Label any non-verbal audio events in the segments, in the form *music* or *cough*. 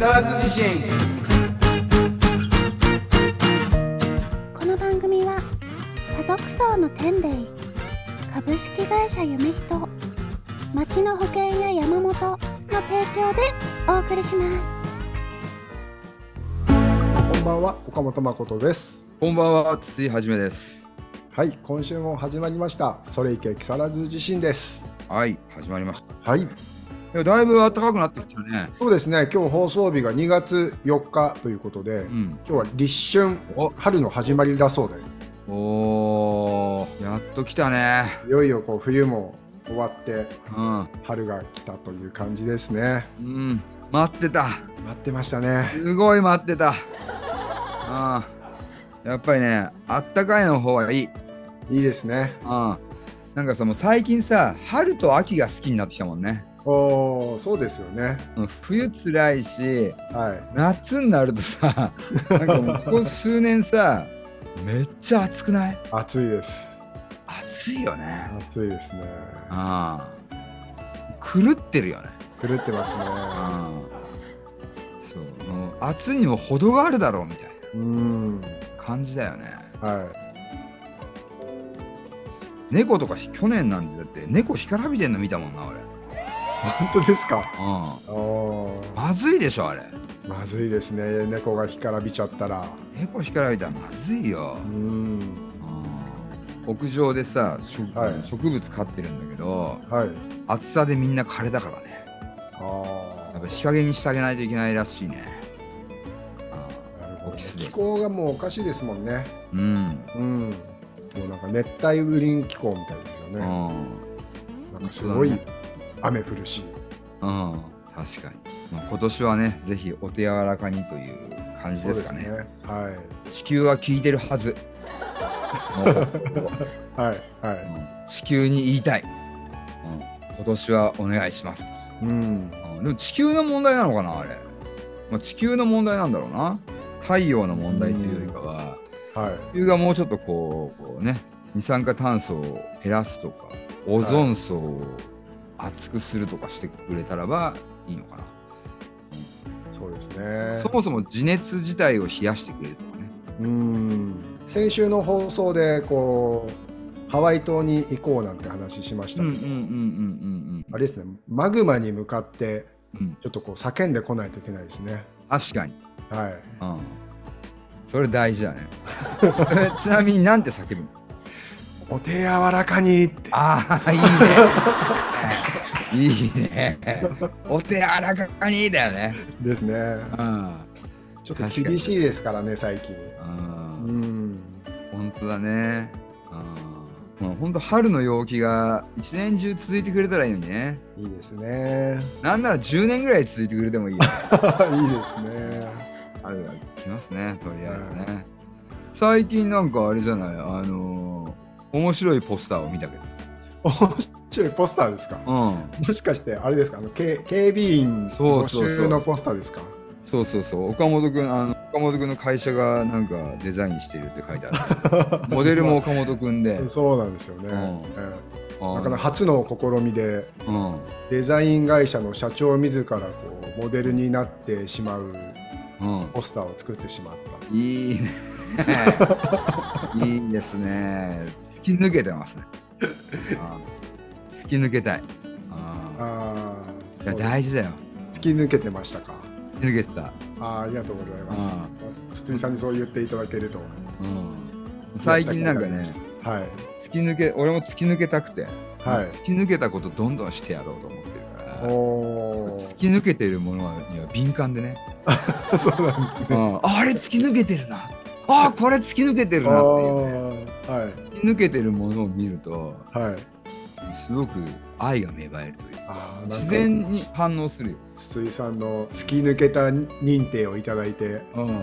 更津地震。この番組は家族層の天霊株式会社夢人町の保険や山本の提供でお送りします。こんばんは岡本誠です。こんばんは、筒井はじめです。はい今週も始まりました。それいけ木更津地震です。はい、始まりました。はいいやだいぶ暖かくなってきたね。そうですね今日放送日が2月4日ということで、うん。今日は立春お春の始まりだそうでおー、やっと来たね。いよいよこう冬も終わってうん。春が来たという感じですねうん。待ってた。待ってましたねすごい待ってた。うん。やっぱりね、あったかいの方がいい。いいですねうん。なんかさ、もう最近さ、春と秋が好きになってきたもんね。おーそうですよね。うん冬つらいし、はい。夏になるとさ、*laughs* なんかもうここ数年さ、めっちゃ暑くない？暑いです。暑いよね。暑いですね。ああ狂ってるよね。狂ってますね。そうもう暑いにも程があるだろうみたいなうん。感じだよね。は猫とか去年なんてだって猫干からびてんの見たもんな俺。い本当ですか？うおー。ん。まずいでしょあれ。まずいですね。猫が干からびちゃったら。猫干からびたらまずいよ。う。ん。うん。屋上でさ植,、はい。植物飼ってるんだけどはい。暑さでみんな枯れたからね。あやっぱ日陰にしてあげないといけないらしいね。ああなるほどオフィスで。気候がもうおかしいですもんね。あうん。うん。もうなんか熱帯雨林気候みたいですよね。うん。なんかすごい本雨降るしうん、確かに。まあ、今年はね、ぜひお手柔らかにという感じですかね。はい地球は聞いてるはず。*laughs* はいはうん地球に言いたい、うん。今年はお願いします。いうんうんでも地球の問題なのかな、あれ。まあ、地球の問題なんだろうな。太陽の問題というよりかは、はい地球がもうちょっとこうこうね、二酸化炭素を減らすとか、オゾン層を厚くするとかしてくれたらばいいのかな。そうですねそもそも地熱自体を冷やしてくれるとかね。うん先週の放送でこうハワイ島に行こうなんて話しましたけど、あれですねマグマに向かって。ちょっとこう叫んでこないといけないですね確かに。はいうん。それ大事だね。え *laughs* ちなみになんて叫ぶの？お手柔らかにってああ、いいね。*laughs* いいね。お手柔らかにだよね。ですねうん。ちょっと厳しいですからね最近う。うんん本当だね。うん。もう本当春の陽気が一年中続いてくれたらいいのにね。いいですねなんなら10年ぐらい続いてくれてもいいよ。*laughs* いいですね春が来ますね、とりあえずね。最近なんかあれじゃない、あのー面白いポスターを見たけど。面白いポスターですかうん。もしかしてあれですかあの警警備員募集のポスターですかそうそうそう、岡本くん、あの岡本くんの会社がなんかデザインしてるって書いてある。モデルも岡本くんで。そうなんですよね、んだから初の試みでうん。デザイン会社の社長自らこうモデルになってしまう。ポスターを作ってしまったいいね。いいですね。突き抜けてますね。あ突き抜けたい。ああ大事だよ。突き抜けてましたか？突き抜けてた。あーありがとうございますあ筒井さんにそう言っていただけるとうん。最近なんかね、はい突き抜け、俺も突き抜けたくて、はい突き抜けたことどんどんしてやろうと思ってるから。お突き抜けてるものには敏感でね。お *laughs* そうなんですねうん、ああれ突き抜けてるな。ああこれ突き抜けてるなっていうね。*laughs* はい突き抜けてるものを見ると、はいすごく愛が芽生えるというか。自然に反応するよ。筒井さんの突き抜けた認定をいただいてうん。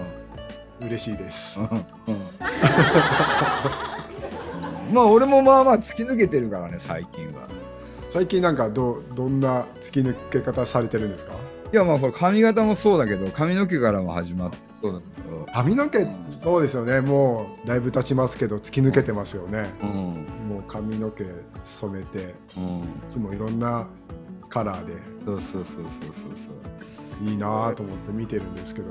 嬉しいです *laughs* まあ俺もまあまあ突き抜けてるからね最近は。最近なんかどうどんな突き抜け方されてるんですか？いやまあこれ髪型もそうだけど髪の毛からも始まってそうだけど、髪の毛そうですよねもうだいぶ経ちますけど突き抜けてますよねうん髪の毛染めてうん。いつもいろんなカラーでそうそうそうそうそうそう。いいなと思って見てるんですけど。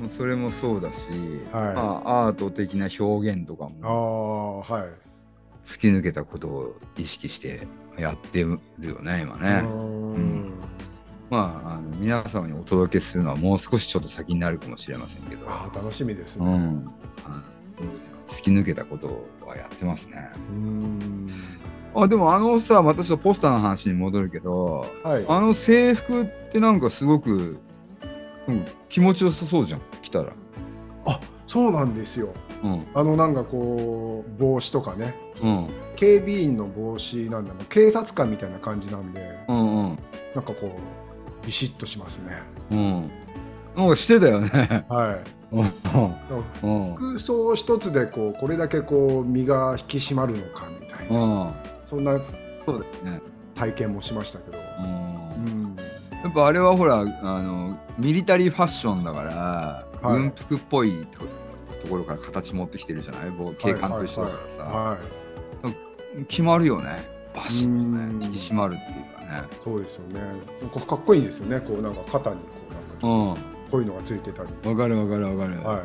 うん、それもそうだし、はい。まあ、アート的な表現とかあもあはい。突き抜けたことを意識してやってるよね今ね。うーん。まああの皆様にお届けするのはもう少しちょっと先になるかもしれませんけど、ああ楽しみですね。うん、あの突き抜けたことはやってますね。うーんあでもあのさまたちょっとポスターの話に戻るけどはいあの制服ってなんかすごく、うん、気持ちよさそうじゃん着たら。あそうなんですようんあのなんかこう帽子とかねうん警備員の帽子なんだろう警察官みたいな感じなんでうんうんなんかこうビシッとしますねうん。なんかしてたよね。はい。服装一つでこうこれだけこう身が引き締まるのかみたいな。そん。なそうだよね。体験もしましたけど、うん。うん、やっぱあれはほら、あの、ミリタリーファッションだから、はい軍服っぽいところから形持ってきてるじゃないもう警官と一緒だからさ、はい決まるよね。バシッとね、引き締まるっていうかね。そうですよねなん。かかっこいいん。ですよねこうなん。か肩にこうなん。かうん。こういうのがついてたり。わかるわかるわかる。は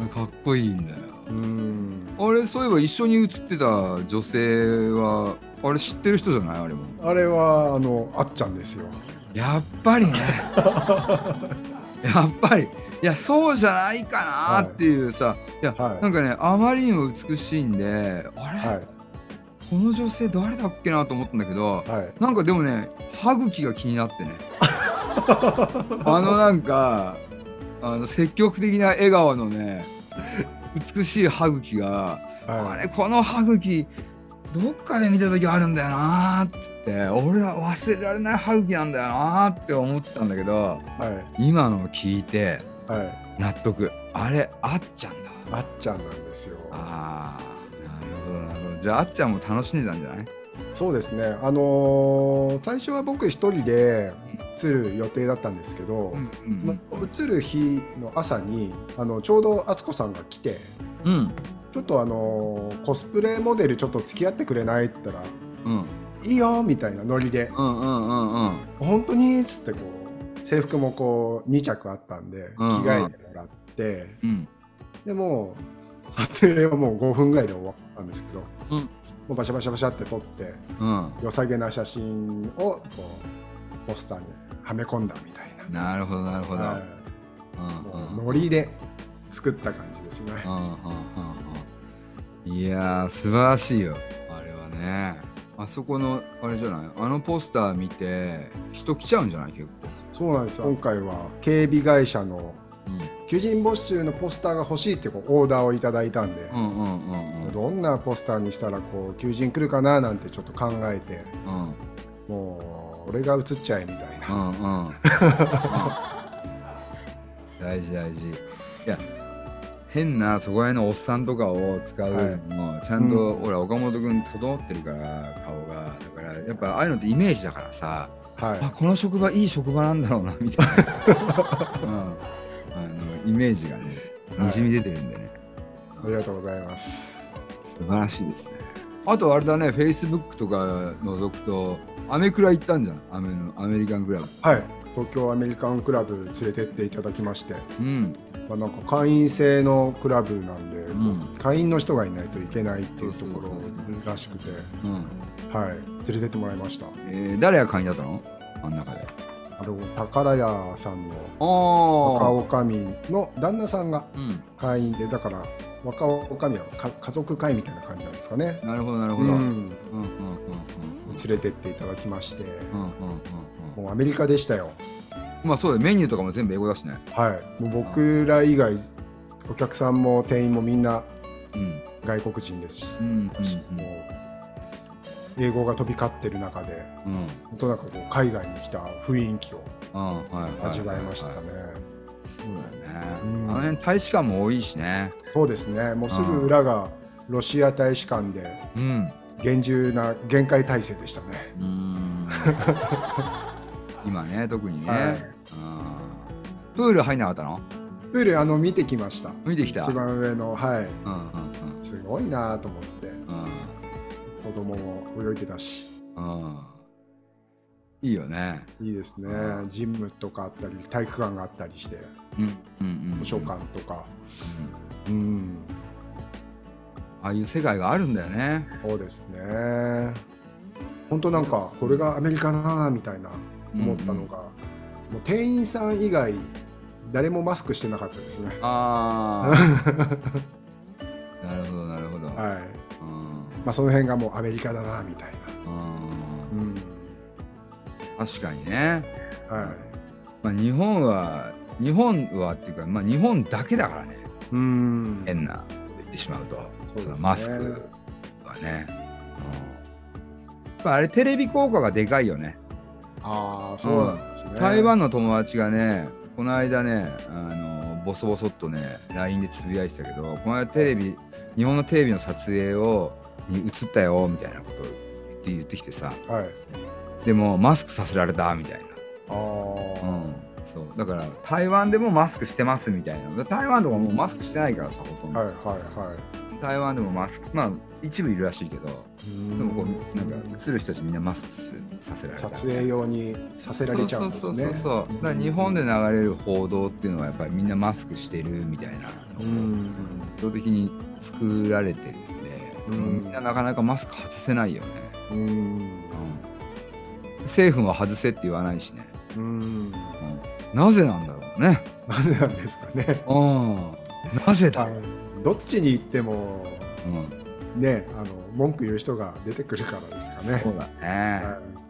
うん。かっこいいんだよ。いうん。あれ、そういえば一緒に写ってた女性は、あれ知ってる人じゃない？あれも。あれはあのあっちゃんですよ。やっぱりね。*laughs* やっぱり。いやそうじゃないかなっていうさ、い、や、はい。なんかねあまりにも美しいんであれ、はい。この女性誰だっけなと思ったんだけどはい。なんかでもね歯茎が気になってね *laughs* あのなんかあの積極的な笑顔のね美しい歯茎があはれこの歯茎どっかで見た時あるんだよなーっつって俺は忘れられない歯茎なんだよなーって思ってたんだけどいはい。今の聞いてはい。納得。あれあっちゃんだ。あっちゃんなんですよ。あーなるほどなるほど。じゃああっちゃんも楽しんでたんじゃない？そうですね。あのー最初は僕一人で映る予定だったんですけど、うんその映る日の朝にあのちょうど敦子さんが来てうん。ちょっとあのーコスプレモデルちょっと付き合ってくれないって言ったらうん。いいよみたいなノリでうんうんうんうん。本当にっつってこう制服もこう2着あったんで着うんうん。替えてもらって、うん。でもう撮影はもう5分ぐらいで終わったんですけど、うん。もうバシャバシャバシャって撮ってうん。良さげな写真をこうポスターにはめ込んだみたいな。なるほどなるほど、はい。ノリで作った感じですね。いやー素晴らしいよあれはね。あそこのあれじゃない？あのポスター見て人来ちゃうんじゃない？結構。そうなんですよ。今回は警備会社のうん。求人募集のポスターが欲しいってこうオーダーをいただいたんで、うんうんうんうん。どんなポスターにしたらこう求人来るかななんてちょっと考えて。うん。もう俺が写っちゃえみたいな、うんうん。うん。大事大事。いや変なそこら辺のおっさんとかを使うよりも、ちゃんと、ほら岡本君整ってるから顔が。だからやっぱああいうのってイメージだからさ、はい。あこの職場いい職場なんだろうなみたいな、うん、あのイメージがねにじみ出てるんでね、ありがとうございます。素晴らしいですねあとあれだねフェイスブックとか覗くとアメクラ行ったんじゃん。アメのアメリカンクラブ。はい。東京アメリカンクラブ連れてっていただきまして、うん。まあ、なんか会員制のクラブなんで、ん。会員の人がいないといけないっていう。ところらしくて。うん。はい。連れてってもらいました。えー、誰が会員だったの？あん中であの宝屋さんのあ若おかみの旦那さんがうん。会員でだから若おかみはか家族会みたいな感じなんですかね、なるほどなるほど、うん、うんうんうんうん。連れてっていただきまして。うんうんうんうん。もうアメリカでしたよ。まあそうだよメニューとかも全部英語だしね。はい。もう僕ら以外お客さんも店員もみんなうん。外国人ですし、うんうん。もう英語が飛び交ってる中でうんうん本当なんかこう海外に来た雰囲気を味わいましたね、そうだよね、うん。あの辺大使館も多いしね。そうですね。もうすぐ裏がロシア大使館でうん。厳重な厳戒態勢でしたね。うーん。今ね特にね、はい。うん。プール入んなかったの？プールあの見てきました。見てきた。一番上の。はい。うんうんすごいなと思って。うん子供も泳いでたしうんうんいいよね。いいですねう。ジムとかあったり、体育館があったりして、うんうんうん。図書館とか。うんうん、ああいう世界があるんだよね。そうですね。本当なんか、これがアメリカだなみたいな思ったのが、もう店員さん以外、誰もマスクしてなかったですね。ああ。*laughs* なるほどなるほど。はい。うんまあ、その辺がもうアメリカだなみたいな。うんうん。確かにね。はい。まあ、日本は日本はっていうか、まあ、日本だけだからねうん。変な言ってしまうとそうねのマスクはね、うんあれテレビ効果がでかいよねああ、そうなんですね。台湾の友達がねこの間ねあのボソボソっとね LINE でつぶやいてたけどこの間テレビ日本のテレビの撮影をに映ったよみたいなことを言って言ってきてさ。はい。でもマスクさせられたみたいな。ああ、うん、そう。だから台湾でもマスクしてますみたいな。台湾とかもうマスクしてないからさほとんど、はいはいはい。台湾でもマスクまあ一部いるらしいけどででもこうなんか映る人たちみんなマスクさせられた。撮影用にさせられちゃうんですね。そうそうそうそう。だから日本で流れる報道っていうのはやっぱりみん。なマスクしてるみたいなのをうん。意図的に作られてるうんみんななかなかマスク外せないよね、うん。うん、政府も外せって言わないしね、うん。うん、なぜなんだろうねなぜなんですかね。うんなぜだ、どっちに行ってもうん、ね、あの文句言う人が出てくるからですかね。そうだね、はうん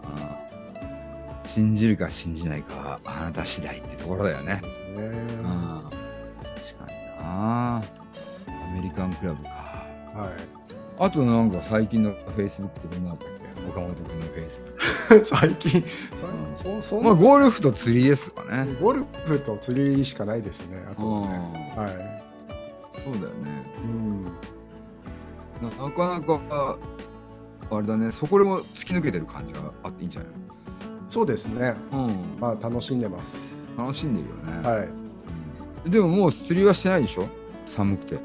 信じるか信じないかはあなた次第ってところだよねい。そうですうんね。確かになアメリカンクラブかはい。あとなんか最近のフェイスブックってどんなだったっけ岡本君のフェイスブッ *laughs* 最近、そそそク。んなまあゴルフと釣りですかね。ゴルフと釣りしかないですね。あうん。とね。はい。そうだよね。うん。ななかなかあれだね、そこでも突き抜けてる感じがあっていいんじゃない？そうですね。のうん。まあ楽しんでます。楽しんでるよね。はい。い。でももう釣りはしてないでしょ？寒くて。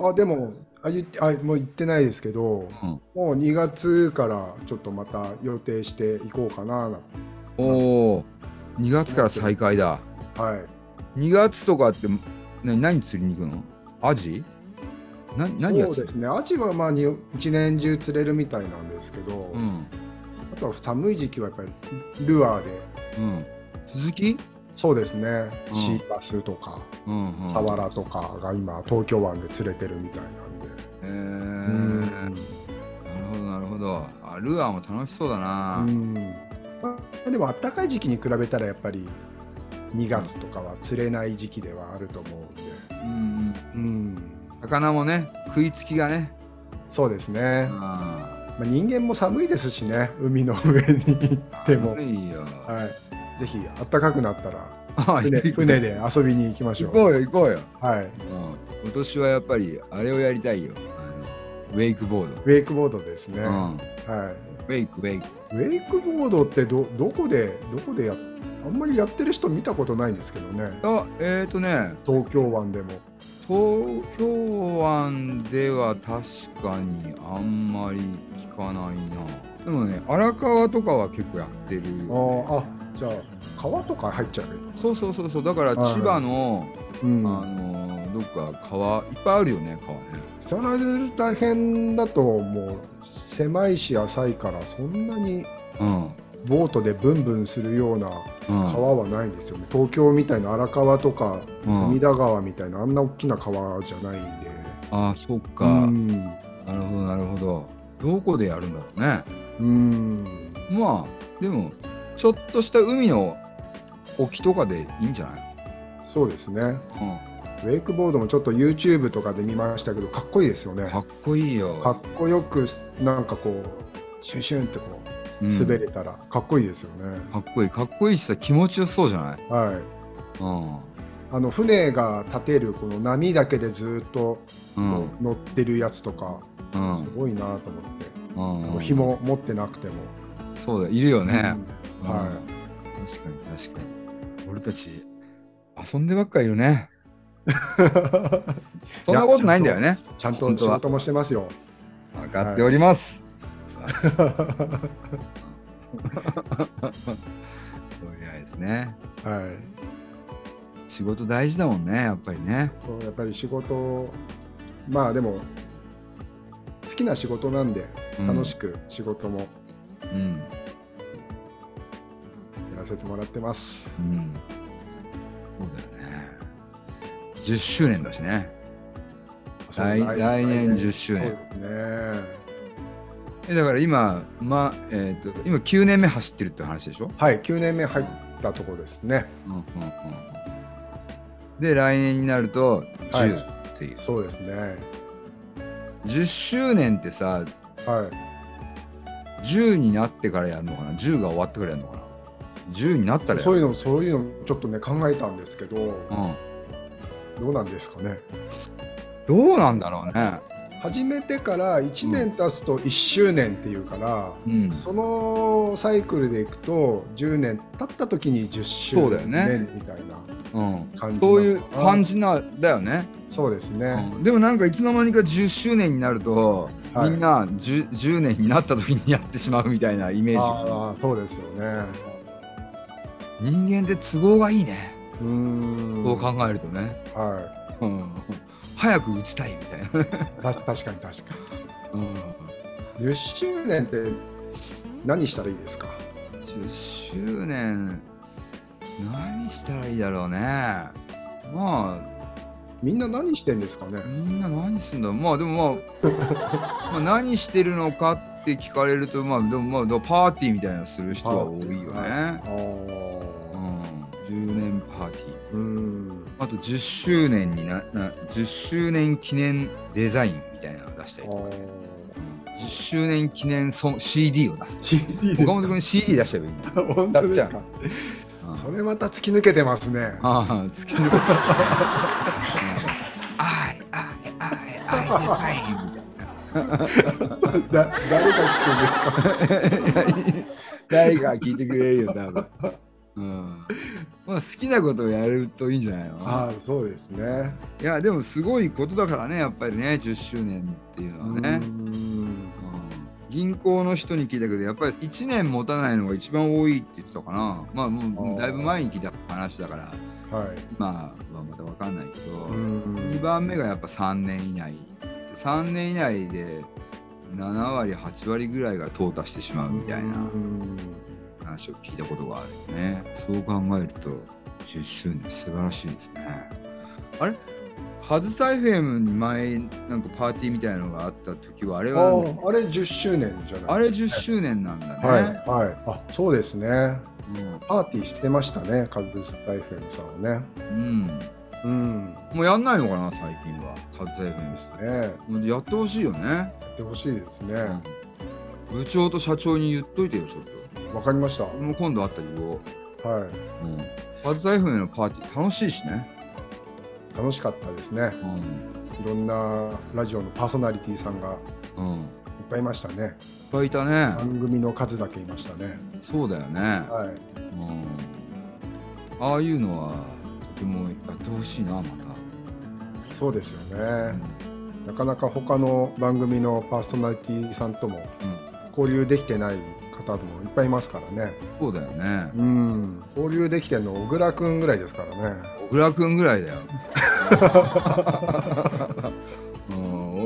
あでもあ言ってあもう言ってないですけど、うん。もう2月からちょっとまた予定していこうかなな。おお。2月から再開だ。はい。2月とかって何何釣りに行くの？アジ？な何そうですね。アジはまあに一年中釣れるみたいなんですけど、うん。あとは寒い時期はやっぱりルアーで、うん。続きそうですね。うんシーバスとか、うん、うん。サワラとかが今東京湾で釣れてるみたいな。へえうん。なるほどなるほど。あルアーも楽しそうだな、うん。まあ、でも暖かい時期に比べたらやっぱり2月とかは釣れない時期ではあると思うんで、うんうん、魚もね食いつきがね。そうですね、あまあ、人間も寒いですしね海の上に行っても、いいよ、はい、ぜひ暖かくなったらあ船船で遊びに行きましょう。行こうよ行こうよ、はい、うん、今年はやっぱりあれをやりたいよウェイクボード、ウェイクボードですね。うん、はウェイクウェイク。い、ウェイクボードってどどこでどこでやあんまりやってる人見たことないんですけどね。あえっ、ー、とね。東京湾でも。東京湾では確かにあんまり聞かないな。でもね荒川とかは結構やってるね。ーあじゃあ川とか入っちゃう？そうそうそうそう。だからはい千葉の、うん、あのどっか川いっぱいあるよね川ねそれら辺だともう狭いし浅いからそんなにうんボートでブンブンするようなうん。川はないんですよね、東京みたいな荒川とかうん。隅田川みたいなあんな大きな川じゃないんで、あそっか、うん。なるほどなるほど。どこでやるんだろうね。うん。まあでもちょっとした海の沖とかでいいんじゃない？そうですね。うウェイクボードもちょっと YouTube とかで見ましたけどかっこいいですよね。ん、かっこいいよ。かっこよくなんかこうシュンシュンってこううん滑れたらかっこいいですよね、かっこいい。かっこいいしさ気持ちよそうじゃない？はいうん。あの船が立てるこの波だけでずっと乗ってるやつとか、うん。すごいなと思って、うん。紐持ってなくても、そうだいるよね、うん。はうん。確かに確かに。俺たち遊んでばっかいるね。い、*laughs* そんなことないんだよね。ちゃんと仕事もしてますよ。分かっております、*laughs* りあえずね。はい。仕事大事だもんねやっぱりね。そうやっぱり仕事まあでも好きな仕事なんでうん。楽しく仕事もやうん。らせてもらってます、うん。そうだよね10周年だしね。来来年10周年。そうですね。えだから今まえっ、と今9年目走ってるって話でしょ、はい9年目入ったところですね。うんうんうんうん、で来年になるとはい。10っていう、そうですね。10周年ってさはい。10になってからやるのかな？10が終わってからやるのかな？10になったらやるそういうのそういうのちょっとね考えたんですけど。うん、どうなんですかね。どうなんだろうね。始めてから1年経つと1周年っていうから、うん。そのサイクルでいくと10年経った時に10周そうだよね。年みたいなうん。感じそういうなのかな感じなだよね、そうですね、うん。でもなんかいつの間にか10周年になると、はい。みんな 10, 10年になった時にやってしまうみたいなイメージ。ああそうですよね。人間って都合がいいね、うーん。そう考えるとね、はうん、早く打ちたいみたいな、確かに確かうん、に10周年って何したらいいですか？10周年何したらいいだろうね。まあ。みんな何してんですかね？みんな何すんだまあでもまあ。*laughs* まあ何してるのかって聞かれるとまあでもまあパーティーみたいなのする人は多いよね、10年パーティー。あうん。あと10周年になな10周年記念デザインみたいなのを出したりとか、10周年記念ソン CD を出す。CD 岡本君 CD 出しちゃえばいいんだ本当ですか？う。ん。それまた突き抜けてますね。ああ突き抜けて。あいあいあいあいあいみたいなだ誰が聞くんですか誰か聞いてくれるよ多分、うんまあ、好きなことをやるといいんじゃないの？ああそうですね。いやでもすごいことだからねやっぱりね10周年っていうのはね、銀行の人に聞いたけどやっぱり1年持たないのが一番多いって言ってたかな。まあもうだいぶ前に聞いた話だから。はい。まあはまた分かんないけど、うーん。2番目がやっぱ3年以内。3年以内で7割8割ぐらいが淘汰してしまうみたいな。うん話を聞いたことがあるよね。そう考えると10周年素晴らしいですね。あれ？カズサイフェムに前なんかパーティーみたいなのがあった時はあれあはああれ10周年じゃないあれ10周年なんだね、はいはい。あそうですね。うん。パーティーしてましたねカズスタイフェムさんはね。うん、うん。もうやんないのかな最近はカズサイフェム。ですね。やってほしいよね、やってほしいですね。部長と社長に言っといてよちょっとわかりました。も今度会ったら言おうい。うん、カズサイフェムのパーティー楽しいしね、楽しかったですね。うん。いろんなラジオのパーソナリティさんがいっうん、いっぱいいましたね。ぱいいたね。番組の数だけいましたね。そうだよね、はい。うん、ああいうのはとてもやってほしいなまた、そうですよね。なかなか他の番組のパーソナリティさんともうん、交流できてない方もいっぱいいますからね。そうだよね。うん。交流できてるの小倉くんぐらいですからね。小倉くんぐらいだよ。うん。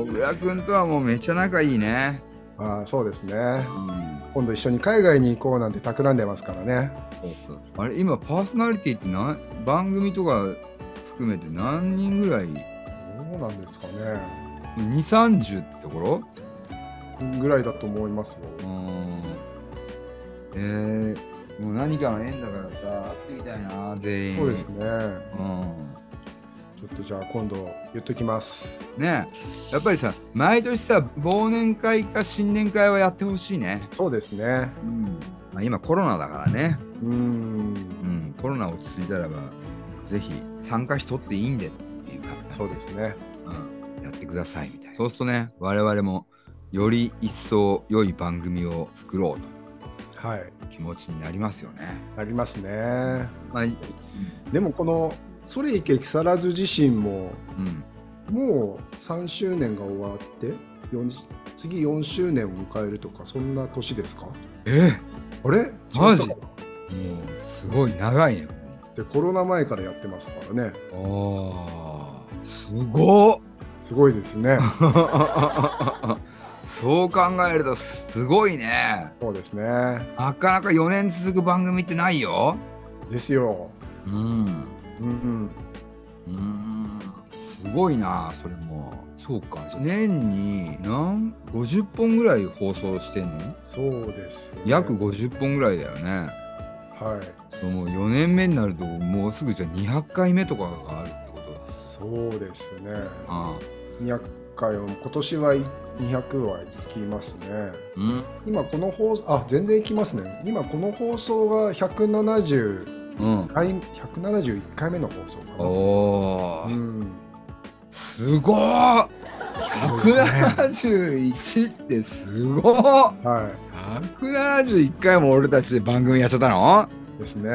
小倉くんとはもうめっちゃ仲いいね、ああそうですね。うん、今度一緒に海外に行こうなんて企んでますからね。そうそうそう。あれ今パーソナリティって何番組とか含めて何人ぐらい？どうなんですかね。2 3 0ってところ？ぐらいだと思いますよ。うん。えー、もう何かの縁だからさ会ってみたいな全員。そうですね。うん。ちょっとじゃあ今度言っときます。ねやっぱりさ毎年さ忘年会か新年会はやってほしいね、そうですね。うん。まあ、今コロナだからね、うーん。うん、コロナ落ち着いたらばぜひ参加しとっていいんでっていうか、そうですね。うん、やってくださいみたいな。そうするとね我々もより一層良い番組を作ろうはい。と気持ちになりますよね。ありますね。まあ、うんでもこの「それいけ木更津自身もうん。もう3周年が終わって4次4周年を迎えるとかそんな年ですか？え？あれ？マジ？もうすごい長いねでコロナ前からやってますからね。ああすごっ。すごいですね *laughs* そう考えるとすごいね。そうですね。なかなか4年続く番組ってないよ。ですよ。うん。うんうん。うん。すごいなそれも。そうか。年に何？50本ぐらい放送してんの？そうです、ね、約50本ぐらいだよね。はい。もう4年目になるともうすぐじゃあ200回目とかがあるってことだ。そうですね。あ200回を今年は200はいきますね。うん。今この放送あ全然いきますね。今この放送が170うん。回171回目の放送かな。おー。うん。すごー。そうですね171ってすごー。は171回も俺たちで番組やっちゃったの？いですね。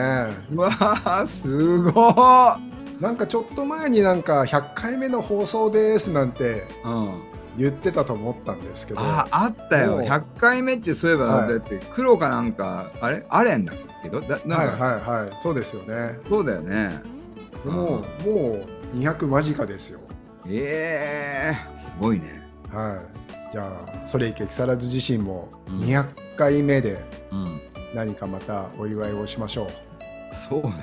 うわーすごーなんかちょっと前になんか100回目の放送ですなんてうん。言ってたと思ったんですけど。ああったよ。もう。100回目ってそういえば、はい。だって黒かなんかあれ？アレンだけ？ど？だなんか、はいはいはい。そうですよね。そうだよね。でももう200間近ですよ。ええすごいね。はい。じゃあそれいけ木更津自身もうん。200回目でうん。何かまたお祝いをしましょう、そうだね。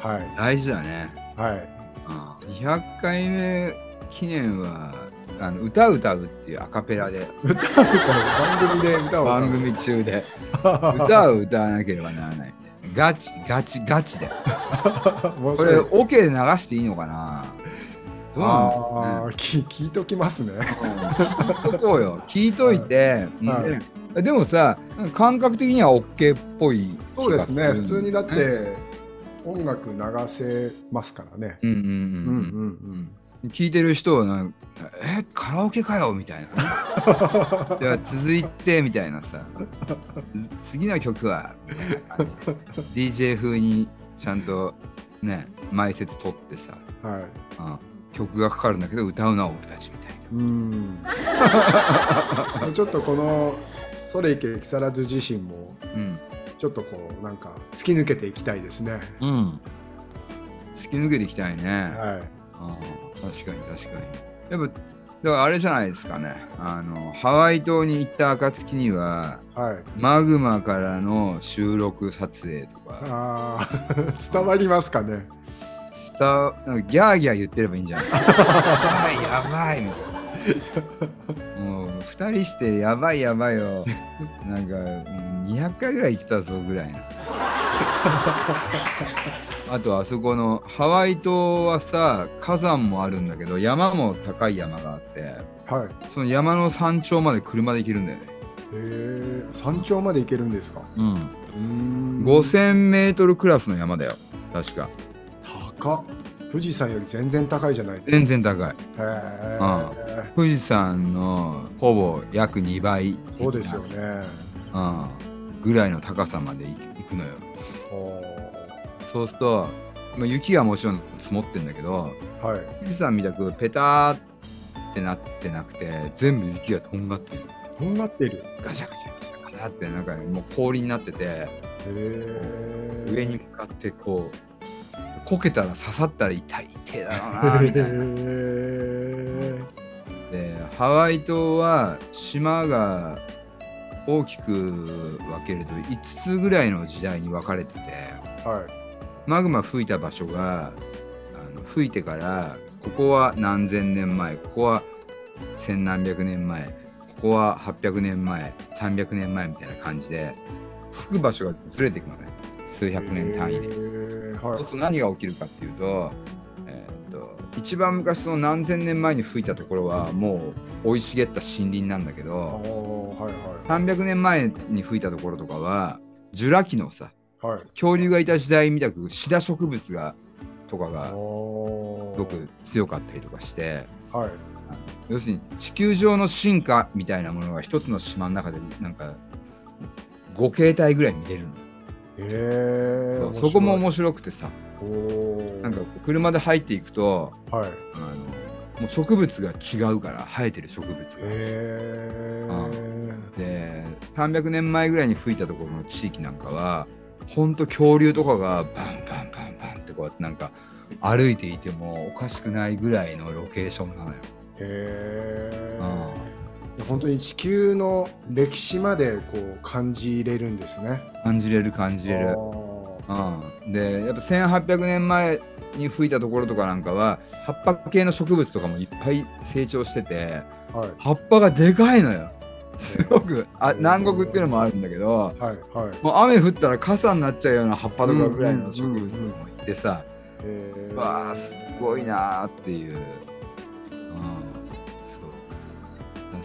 はい。大事だね。はい。うん。200回目記念はあの歌歌うっていうアカペラで。歌を歌う。番組で歌を番組中で。*laughs* 歌を歌わなければならない。ガチガチガチで。こ *laughs* れ面白いです OK で流していいのかな？どうなん。ああ聞聞いときますね。聞いとこうよ。聞いといて、はい。ねでもさ感覚的には OK っぽいそうですね。普通にだっうんて音楽流せますからね。うんうんうんうん。うんうん聞いてる人はなんかえカラオケかよみたいな *laughs* では続いてみたいなさ。つ次の曲は *laughs* DJ 風にちゃんとね前説取ってさ。うんはい。あ曲がかかるんだけど歌うのは俺たちみたいうん。*laughs* ちょっとこのそれいけ木更津自身もなちょっとこうなんか突き抜けていきたいですね。うん、うん、突き抜けていきたいね、はい。ああ確かに確かに。やっぱだからあれじゃないですかね。あのハワイ島に行った暁にははい。マグマからの収録撮影とか。あー。*laughs* 伝わりますかねスターなんかギャーギャー言ってればいいんじゃない？*laughs* やばいやばいみたいなもう2人してやばいやばいよなんかうん200回ぐらい言ってたぞぐらいな *laughs* あとあそこのハワイ島はさ火山もあるんだけど山も高い山があってはいその山の山頂まで車で行けるんだよね。へえ山頂まで行けるんですか？うん。うーん5000メートルクラスの山だよ。確か。高っ富士山より全然高いじゃないですか全然高い。へえ富士山のほぼ約2倍。そうですよ。ねうん。ぐらいの高さまで行くのよ。おそうすると、まあ、雪がもちろん積もってんだけど、ーはい富士山みたくペターってなってなくて、全部雪がとんがってる。とんがってるガチャガチャガチャってなんかもう氷になってて、上に向かってこうこけたら刺さったら痛い痛いだろうなみたいな。*laughs* へでハワイ島は島が大きく分けると5つぐらいの時代に分かれててーはい。マグマ吹いた場所があの吹いてからここは何千年前ここは千何百年前ここは800年前300年前みたいな感じで吹く場所がずれていくのね数百年単位で。そうすると何が起きるかっていうと,、えーっと一番昔その何千年前に吹いたところはもう生い茂った森林なんだけあどーはい300年前に吹いたところとかはジュラ紀のさはい。はい恐竜がいた時代みたくシダ植物がとかがすごく強かったりとかしてはい。要するに地球上の進化みたいなものが一つの島の中でなんか5形態ぐらい見れるの、へえそこも面白くてさ。なんか車で入っていくとはい。あのもう植物が違うから生えてる植物が。へえで300年前ぐらいに吹いたところの地域なんかはほんと恐竜とかがバンバンバンバンってこうやってなんか歩いていてもおかしくないぐらいのロケーションなのよ。へうえ本当に地球の歴史までこう感じれるんですね。感じれる感じれる。うん、でやっぱ1800年前に吹いたところとかなんかは葉っぱ系の植物とかもいっぱい成長しててはい。葉っぱがでかいのよ。すごく。あ南国っていうのもあるんだけどはいはい。もう雨降ったら傘になっちゃうような葉っぱとかぐらいの植物とかもいてさ、へー。わあすごいなーっていう、うん、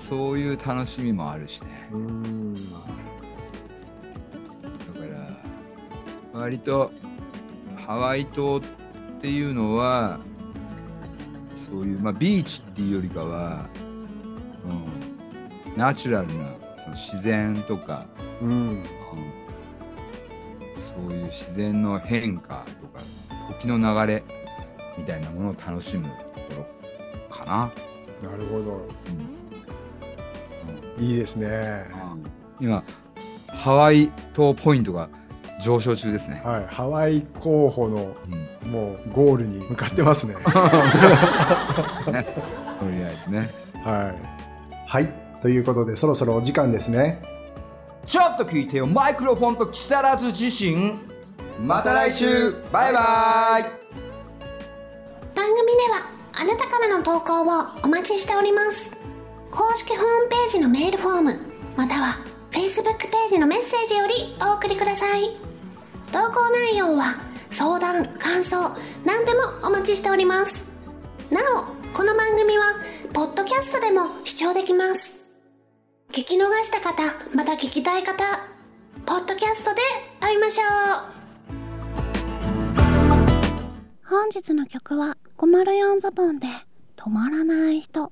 そういう楽しみもあるしねうんだから割とハワイ島っていうのはそういう、まあ、ビーチっていうよりかは、うん、ナチュラルなその自然とか、うんうんそういう自然の変化とか時の流れみたいなものを楽しむところかな。なるほど。うんいいですね。うん今ハワイ島ポイントが上昇中ですね。はい、ハワイ候補のうんもうゴールに向かってます *laughs* ね。とりあえずね。はい。はい。ということで、そろそろお時間ですね。ちょっと聞いてよマイクロフォンと木更津自身また来週バイバイ番組ではあなたからの投稿をお待ちしております公式ホームページのメールフォームまたは Facebook ページのメッセージよりお送りください。投稿内容は相談感想何でもお待ちしております。なおこの番組はポッドキャストでも視聴できます。聞き逃した方また聞きたい方ポッドキャストで会いましょう。本日の曲は504ズボンで止まらない人。